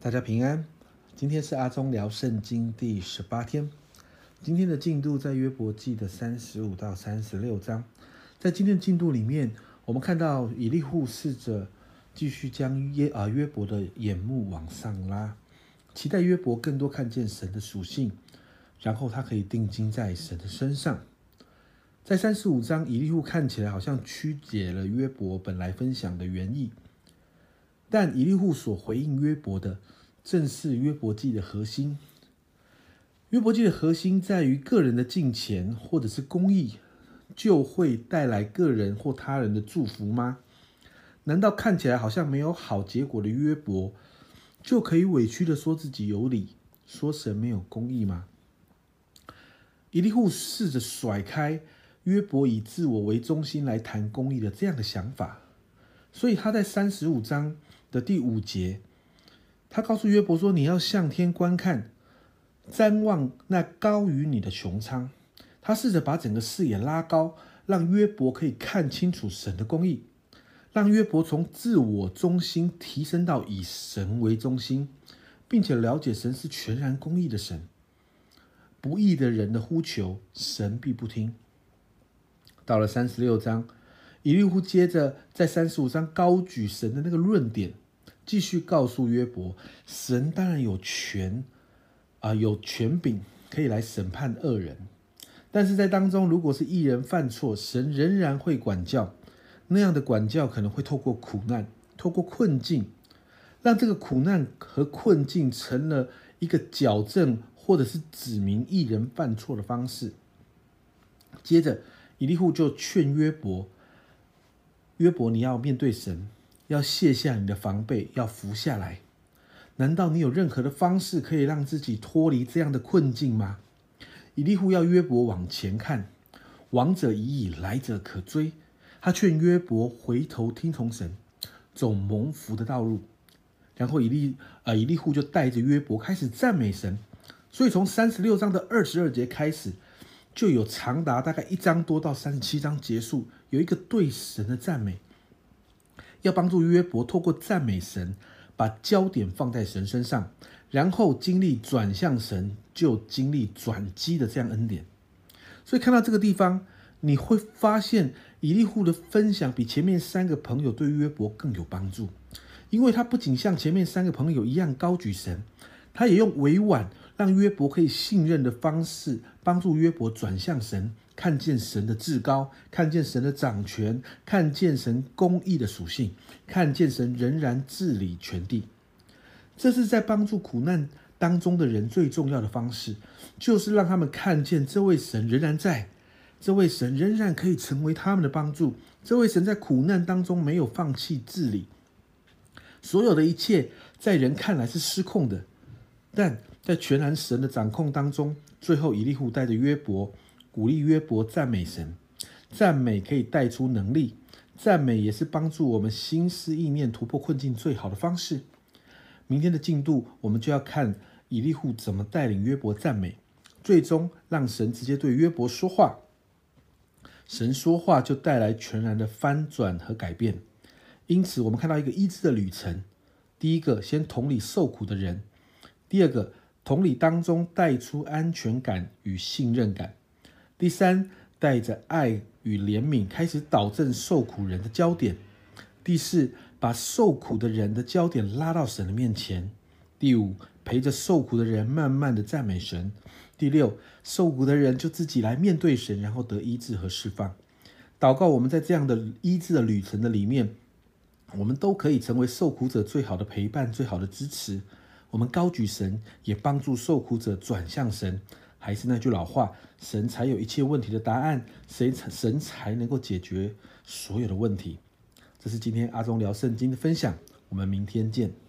大家平安，今天是阿忠聊圣经第十八天。今天的进度在约伯记的三十五到三十六章。在今天的进度里面，我们看到以利户试着继续将约啊约伯的眼目往上拉，期待约伯更多看见神的属性，然后他可以定睛在神的身上。在三十五章，以利户看起来好像曲解了约伯本来分享的原意。但以利户所回应约伯的，正是约伯记的核心。约伯记的核心在于个人的敬虔或者是公义，就会带来个人或他人的祝福吗？难道看起来好像没有好结果的约伯，就可以委屈的说自己有理，说神没有公义吗？以利户试着甩开约伯以自我为中心来谈公义的这样的想法，所以他在三十五章。的第五节，他告诉约伯说：“你要向天观看，瞻望那高于你的穹苍。”他试着把整个视野拉高，让约伯可以看清楚神的公义，让约伯从自我中心提升到以神为中心，并且了解神是全然公义的神。不义的人的呼求，神必不听。到了三十六章。以利户接着在三十五章高举神的那个论点，继续告诉约伯：神当然有权啊，有权柄可以来审判恶人，但是在当中，如果是一人犯错，神仍然会管教。那样的管教可能会透过苦难，透过困境，让这个苦难和困境成了一个矫正或者是指明一人犯错的方式。接着，以利户就劝约伯。约伯，你要面对神，要卸下你的防备，要服下来。难道你有任何的方式可以让自己脱离这样的困境吗？以利户要约伯往前看，往者已矣，来者可追。他劝约伯回头听从神，走蒙福的道路。然后以利啊，以利户就带着约伯开始赞美神。所以从三十六章的二十二节开始。就有长达大概一章多到三十七章结束，有一个对神的赞美，要帮助约伯透过赞美神，把焦点放在神身上，然后经历转向神，就经历转机的这样恩典。所以看到这个地方，你会发现以利户的分享比前面三个朋友对约伯更有帮助，因为他不仅像前面三个朋友一样高举神，他也用委婉。让约伯可以信任的方式，帮助约伯转向神，看见神的至高，看见神的掌权，看见神公义的属性，看见神仍然治理全地。这是在帮助苦难当中的人最重要的方式，就是让他们看见这位神仍然在，这位神仍然可以成为他们的帮助，这位神在苦难当中没有放弃治理。所有的一切在人看来是失控的，但。在全然神的掌控当中，最后以利户带着约伯，鼓励约伯赞美神。赞美可以带出能力，赞美也是帮助我们心思意念突破困境最好的方式。明天的进度，我们就要看以利户怎么带领约伯赞美，最终让神直接对约伯说话。神说话就带来全然的翻转和改变。因此，我们看到一个医治的旅程：第一个，先同理受苦的人；第二个。同理当中带出安全感与信任感。第三，带着爱与怜悯开始导正受苦人的焦点。第四，把受苦的人的焦点拉到神的面前。第五，陪着受苦的人慢慢的赞美神。第六，受苦的人就自己来面对神，然后得医治和释放。祷告，我们在这样的医治的旅程的里面，我们都可以成为受苦者最好的陪伴，最好的支持。我们高举神，也帮助受苦者转向神。还是那句老话，神才有一切问题的答案，神才神才能够解决所有的问题。这是今天阿忠聊圣经的分享，我们明天见。